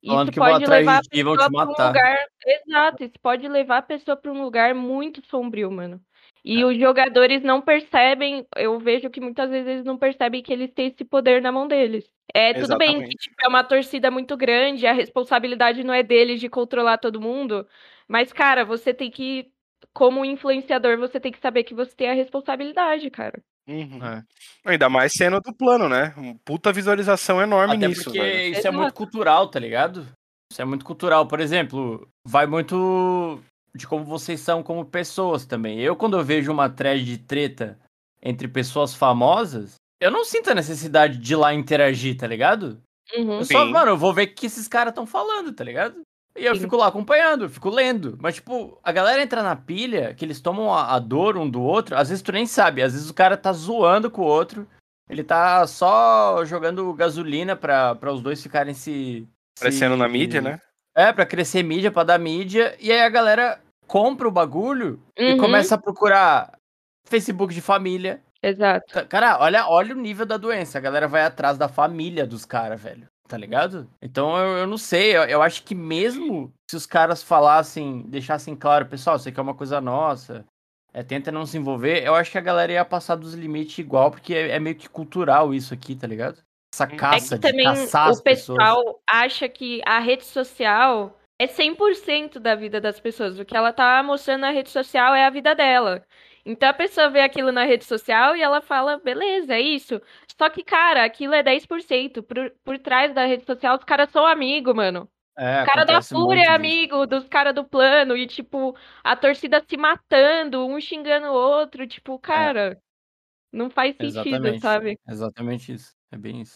Falando Isso pode levar a pessoa pra um lugar. Exato, isso pode levar a pessoa para um lugar muito sombrio, mano. E É. os jogadores não percebem, eu vejo que muitas vezes eles não percebem que eles têm esse poder na mão deles. É, tudo bem que Exatamente. tipo, é uma torcida muito grande, a responsabilidade não é deles de controlar todo mundo, mas, cara, você tem que, como influenciador, você tem que saber que você tem a responsabilidade, cara. Uhum. É. Ainda mais sendo do plano, né? Puta visualização enorme Até nisso, porque velho. isso é muito cultural, tá ligado? Isso é muito cultural. Por exemplo, vai muito de como vocês são como pessoas também. Eu, quando eu vejo uma thread de treta entre pessoas famosas, eu não sinto a necessidade de ir lá interagir, tá ligado? Uhum. Eu só, Sim. mano, eu vou ver o que esses caras estão falando, tá ligado? E eu Sim. fico lá acompanhando, eu fico lendo. Mas, tipo, a galera entra na pilha, que eles tomam a, a dor um do outro, às vezes tu nem sabe, às vezes o cara tá zoando com o outro, ele tá só jogando gasolina pra, pra os dois ficarem se. Aparecendo se- na mídia, né? É, pra crescer mídia, pra dar mídia, e aí a galera compra o bagulho e Uhum. começa a procurar Facebook de família. Exato. Ca- Cara, olha, olha o nível da doença. A galera vai atrás da família dos caras, velho. Tá ligado? Então eu, eu não sei. Eu, eu acho que mesmo se os caras falassem, deixassem claro, pessoal, isso aqui é uma coisa nossa. É, tenta não se envolver. Eu acho que a galera ia passar dos limites igual, porque é, é meio que cultural isso aqui, tá ligado? Essa É caça que de também o pessoas. pessoal acha que a rede social é 100% da vida das pessoas. O que ela tá mostrando na rede social é a vida dela. Então a pessoa vê aquilo na rede social e ela fala, beleza, é isso. Só que, cara, aquilo é 10%. Por, por trás da rede social, os caras são amigos, mano. É, O cara da Fúria é disso. amigo dos caras do plano. E, tipo, a torcida se matando, um xingando o outro. Tipo, cara, não faz sentido, Exatamente. sabe? Exatamente isso. É bem isso.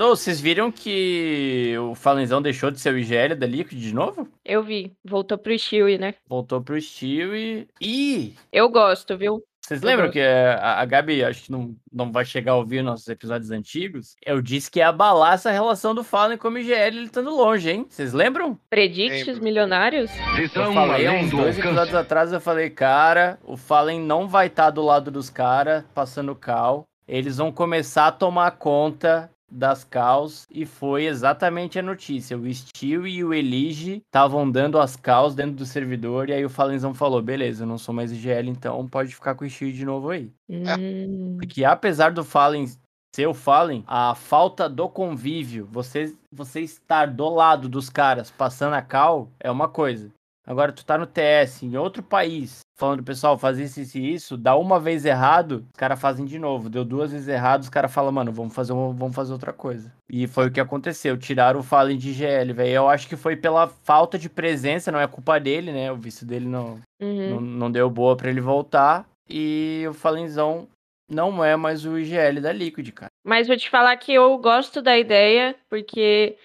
Então, vocês viram que o Falenzão deixou de ser o IGL da Liquid de novo? Eu vi. Voltou pro Stewie, né? Voltou pro Steel e. Eu gosto, viu? Vocês lembram que é, a, a Gabi, acho que não, não vai chegar a ouvir nossos episódios antigos? Eu disse que ia abalar essa relação do Fallen com o IGL ele estando longe, hein? Vocês lembram? Predicts Lembro. milionários? Eu falei uns dois episódios atrás, eu falei, cara, o Fallen não vai estar do lado dos caras, passando cal. Eles vão começar a tomar conta das caos e foi exatamente a notícia. O Steel e o Elige estavam dando as caos dentro do servidor e aí o Falenzão falou, beleza, eu não sou mais IGL, então pode ficar com o Steel de novo aí. Hum, Porque apesar do Fallen ser o Fallen, a falta do convívio, você, você estar do lado dos caras passando a cal é uma coisa. Agora tu tá no TS em outro país, falando, pessoal, faz isso, isso e isso, dá uma vez errado, os caras fazem de novo. Deu duas vezes errado, os caras falam, mano, vamos fazer, um- vamos fazer outra coisa. E foi o que aconteceu, tiraram o Fallen de GL, velho. Eu acho que foi pela falta de presença, não é culpa dele, né? O visto dele não, uhum. não, não deu boa pra ele voltar. E o Falenzão não é mais o IGL da Liquid, cara. Mas vou te falar que eu gosto da ideia, porque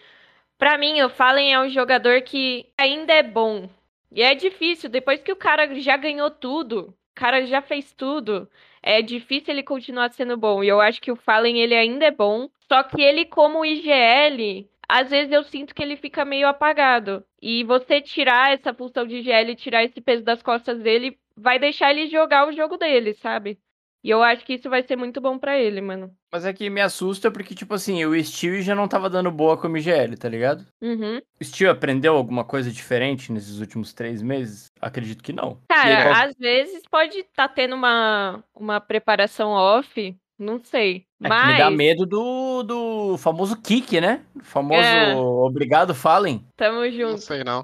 pra mim o Fallen é um jogador que ainda é bom. E é difícil, depois que o cara já ganhou tudo, o cara já fez tudo, é difícil ele continuar sendo bom. E eu acho que o Fallen ele ainda é bom, só que ele como IGL, às vezes eu sinto que ele fica meio apagado. E você tirar essa função de IGL, tirar esse peso das costas dele, vai deixar ele jogar o jogo dele, sabe? E eu acho que isso vai ser muito bom pra ele, mano. Mas é que me assusta porque, tipo assim, o Steel já não tava dando boa como IGL, tá ligado? Uhum. O Steel aprendeu alguma coisa diferente nesses últimos três meses? Acredito que não. Cara, Ele- às vezes pode estar tendo uma, uma preparação off, não sei. É que Mas me dá medo do, do famoso kick, né? O famoso É. obrigado, falem. tamo Não junto. sei, não.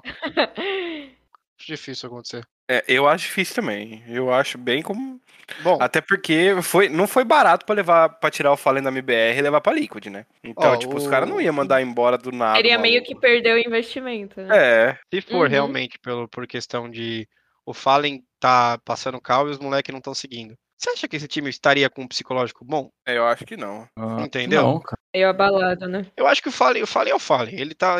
Acho difícil acontecer. É, eu acho difícil também. Eu acho bem como. Bom, Até porque foi, não foi barato pra levar para tirar o Fallen da MBR e levar pra Liquid, né? Então, Ó, tipo, os o- caram não iam mandar embora do nada. Seria meio que perder o investimento, né? É, se for Uhum. realmente pelo, por questão de o Fallen tá passando cal e os moleques não estão seguindo. Você acha que esse time estaria com um psicológico bom? é, eu acho que não. Entendeu? Não, cara. Meio abalado, né? Eu acho que o Fallen, o Fallen é o Fallen. Ele tá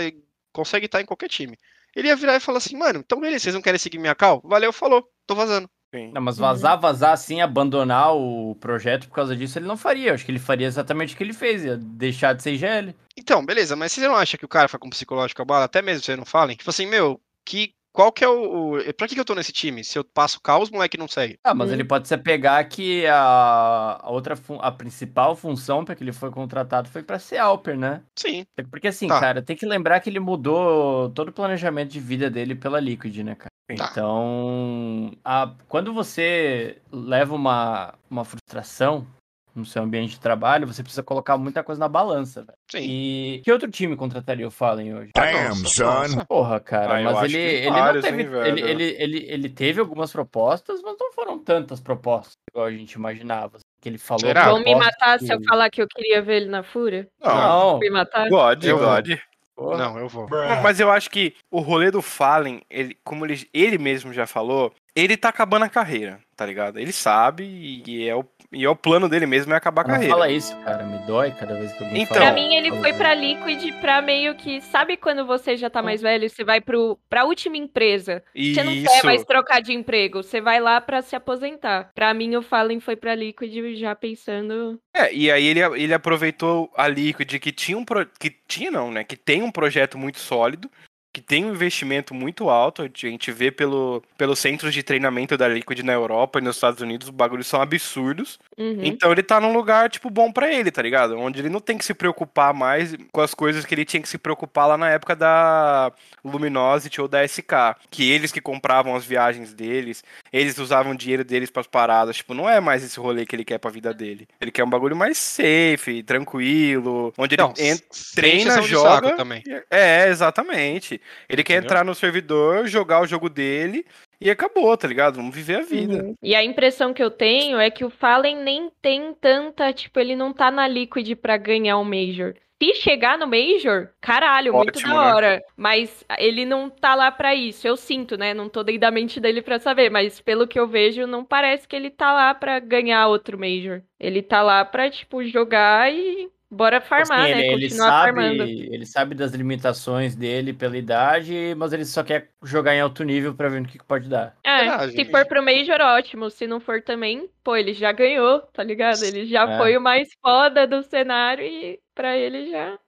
consegue estar em qualquer time. Ele ia virar e falar assim, mano, então beleza, vocês não querem seguir minha cal? Valeu, falou, tô vazando. Sim. Não, mas vazar, vazar assim, abandonar o projeto por causa disso, ele não faria. Eu acho que ele faria exatamente o que ele fez, ia deixar de ser IGL. Então, beleza, mas você não acha que o cara foi com psicológico abala, até mesmo se vocês não falem? Tipo assim, meu, que, qual que é o, o. Pra que, que eu tô nesse time? Se eu passo caos, o moleque não segue. Ah, mas Uhum. ele pode se apegar que a, a outra, a principal função para que ele foi contratado foi para ser Alper, né? Sim. Porque assim, Tá. cara, tem que lembrar que ele mudou todo o planejamento de vida dele pela Liquid, né, cara? Tá. Então, a- quando você leva uma, uma frustração no seu ambiente de trabalho, você precisa colocar muita coisa na balança, velho. Sim. E que outro time contrataria o Fallen hoje? Damn, son. Porra, cara, Ah, mas ele, ele não vários, teve. hein, ele, ele, ele, ele teve algumas propostas, mas não foram tantas propostas igual a gente imaginava. Que ele falou. Será? Vão me matar que- se eu falar que eu queria ver ele na Fúria? Não, Me matar? God, Eu vou. God. porra. Não, eu vou. Mas eu acho que o rolê do Fallen, ele, como ele, ele mesmo já falou, ele tá acabando a carreira, tá ligado? Ele sabe e é o, e é o plano dele mesmo é acabar a Não carreira. fala isso, cara. Me dói cada vez que alguém Então- fala. Pra mim, ele foi pra Liquid pra meio que. Sabe quando você já tá mais velho? Você vai pro, pra última empresa. Você não quer Isso. mais trocar de emprego. Você vai lá pra se aposentar. Pra mim, o Fallen foi pra Liquid já pensando. É, e aí ele, ele aproveitou a Liquid que tinha um pro... que tinha não, né? Que tem um projeto muito sólido, que tem um investimento muito alto. A gente vê pelo, pelos centros de treinamento da Liquid na Europa e nos Estados Unidos, os bagulhos são absurdos. Uhum. Então ele tá num lugar, tipo, bom pra ele, tá ligado? Onde ele não tem que se preocupar mais com as coisas que ele tinha que se preocupar lá na época da Luminosity ou da SK. Que eles que compravam as viagens deles, eles usavam o dinheiro deles pras paradas. Tipo, não é mais esse rolê que ele quer pra vida dele. Ele quer um bagulho mais safe, tranquilo, onde ele Não, entra. treina, joga. também. É, exatamente. Ele quer Entendeu? entrar no servidor, jogar o jogo dele e acabou, tá ligado? Vamos viver a vida. Uhum. E a impressão que eu tenho é que o Fallen nem tem tanta, tipo, ele não tá na Liquid pra ganhar o Major. Se chegar no Major, caralho, muito Ótimo, da né? hora. Mas ele não tá lá pra isso. Eu sinto, né? Não tô dentro da mente dele pra saber, mas pelo que eu vejo, não parece que ele tá lá pra ganhar outro Major. Ele tá lá pra, tipo, jogar e bora farmar, Assim, né? ele, ele sabe, farmando. ele sabe das limitações dele pela idade, mas ele só quer jogar em alto nível pra ver no que, que pode dar. É, Verdade, se gente. for pro Major, ótimo. Se não for também, pô, ele já ganhou, tá ligado? Ele já É. foi o mais foda do cenário e pra ele já.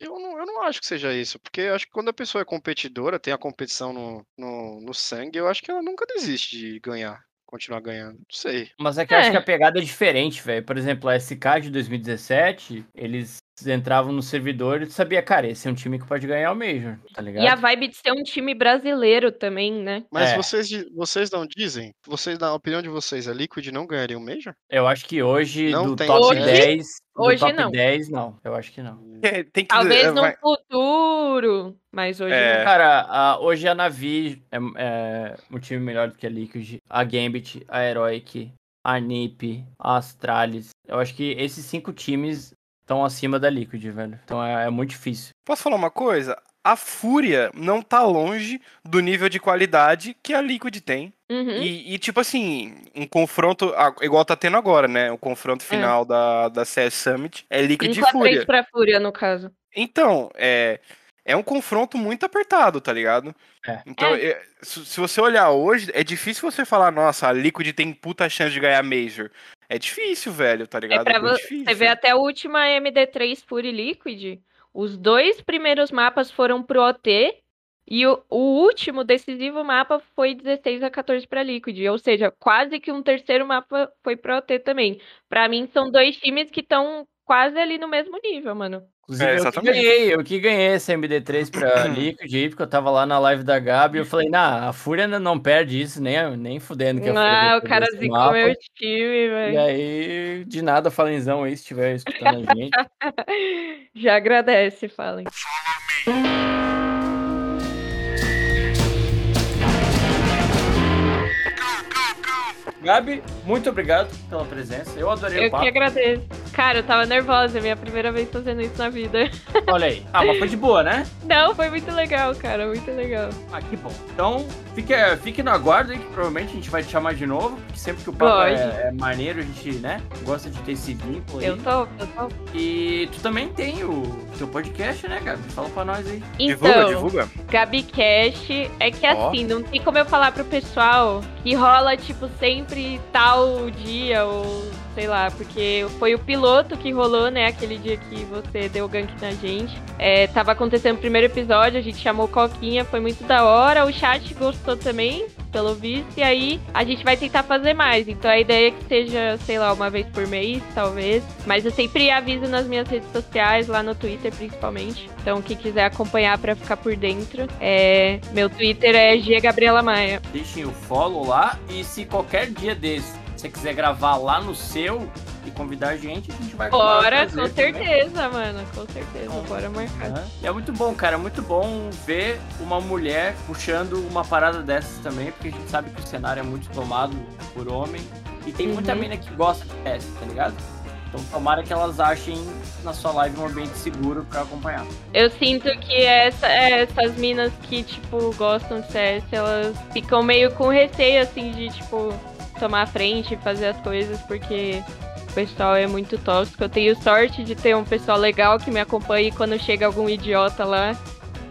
Eu não, eu não acho que seja isso, porque eu acho que quando a pessoa é competidora, tem a competição no, no, no sangue, eu acho que ela nunca desiste de ganhar, continuar ganhando. Não sei. Mas é que eu acho É. que a pegada é diferente, velho. Por exemplo, a SK de 2017, eles entravam no servidor e tu sabia, cara, esse é um time que pode ganhar o Major, tá ligado? E a vibe de ser um time brasileiro também, né? Mas É. vocês, vocês não dizem, vocês, na opinião de vocês, a Liquid não ganharia um Major? Eu acho que hoje, Não do tem top Hoje? 10, do Hoje top não. 10, não. Eu acho que não. É, tem que Talvez é, no vai- futuro, mas hoje É. não. Cara, a- hoje a Navi é, é um time melhor do que a Liquid, a Gambit, a Heroic, a NiP, a Astralis. Eu acho que esses cinco times estão acima da Liquid, velho. Então é, é muito difícil. Posso falar uma coisa? A Fúria não tá longe do nível de qualidade que a Liquid tem. Uhum. E, e, tipo assim, um confronto, igual tá tendo agora, né? O confronto final da, da CS Summit é Liquid e 5 a 3 Fúria. pra Fúria, no caso. Então, é, é um confronto muito apertado, tá ligado? É. Então, é, se, se você olhar hoje, é difícil você falar, nossa, a Liquid tem puta chance de ganhar Major. É difícil, velho, tá ligado? É bem vo- difícil. Você vê até a última MD3 Fury Liquid. Os dois primeiros mapas foram pro OT. E o, o último decisivo mapa foi 16 a 14 pra Liquid. Ou seja, quase que um terceiro mapa foi pro OT também. Pra mim, são dois times que estão quase ali no mesmo nível, mano. Inclusive, É, eu que ganhei, eu que ganhei esse MD3 pra Liquid aí, porque eu tava lá na live da Gabi e eu falei, nah, a Fúria não perde isso, nem, nem fudendo que a Fúria vai Ah, o cara zicou mapa. meu time, E velho. aí, de nada, Falenzão aí, se estiver escutando a gente. Já agradece, falem. Gabi, muito obrigado pela presença. Eu adorei Eu o papo. que agradeço. Cara, eu tava nervosa, minha primeira vez fazendo isso na vida. Olha aí. Ah, mas foi de boa, né? Não, foi muito legal, cara, muito legal. Ah, que bom. Então, fique, fique no aguardo aí, que provavelmente a gente vai te chamar de novo, porque sempre que o papo é, é, maneiro, a gente, né, gosta de ter esse vínculo aí. Eu tô, eu tô. E tu também tem o teu podcast, né, Gabi? Fala pra nós aí. Então, divulga, divulga. Gabi Cash, é que assim, não tem como eu falar pro pessoal que rola, tipo, sempre tal dia ou sei lá, porque foi o piloto que rolou, né, aquele dia que você deu gank na gente. É, tava acontecendo o primeiro episódio, a gente chamou Coquinha, foi muito da hora, o chat gostou também, pelo visto, e aí a gente vai tentar fazer mais. Então a ideia é que seja, sei lá, uma vez por mês, talvez. Mas eu sempre aviso nas minhas redes sociais, lá no Twitter principalmente. Então quem quiser acompanhar para ficar por dentro, é... meu Twitter é G Gabriela Maia. Deixem o follow lá e se qualquer dia desse você quiser gravar lá no seu e convidar a gente, a gente vai Bora, com certeza, também. mano. Com certeza, então, bora marcar. Uhum. É muito bom, cara. É muito bom ver uma mulher puxando uma parada dessas também, porque a gente sabe que o cenário é muito tomado por homem. E tem uhum. muita mina que gosta de PS, tá ligado? Então tomara que elas achem na sua live um ambiente seguro para acompanhar. Eu sinto que essa, essas minas que, tipo, gostam de CS, elas ficam meio com receio, assim, de, tipo, tomar a frente e fazer as coisas, porque o pessoal é muito tóxico. Eu tenho sorte de ter um pessoal legal que me acompanha e quando chega algum idiota lá,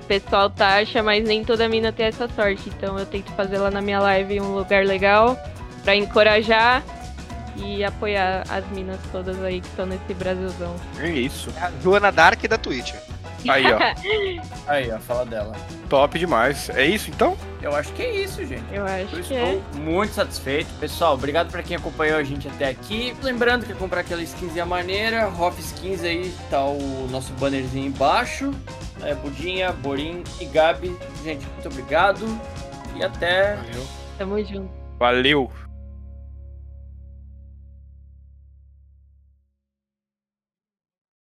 o pessoal taxa, mas nem toda mina tem essa sorte. Então eu tento fazer lá na minha live um lugar legal para encorajar e apoiar as minas todas aí que estão nesse Brasilzão. É isso. É a Joana Dark da Twitch. Aí, ó. aí, ó, fala dela. Top demais. É isso então? Eu acho que é isso, gente. Eu acho Eu que estou é. muito satisfeito. Pessoal, obrigado pra quem acompanhou a gente até aqui. Lembrando que comprar aquela skinzinha maneira, Hoff Skins aí, tá o nosso bannerzinho embaixo. É, Budinha, Borim e Gabi. Gente, muito obrigado. E até. Valeu. Tamo junto. Valeu.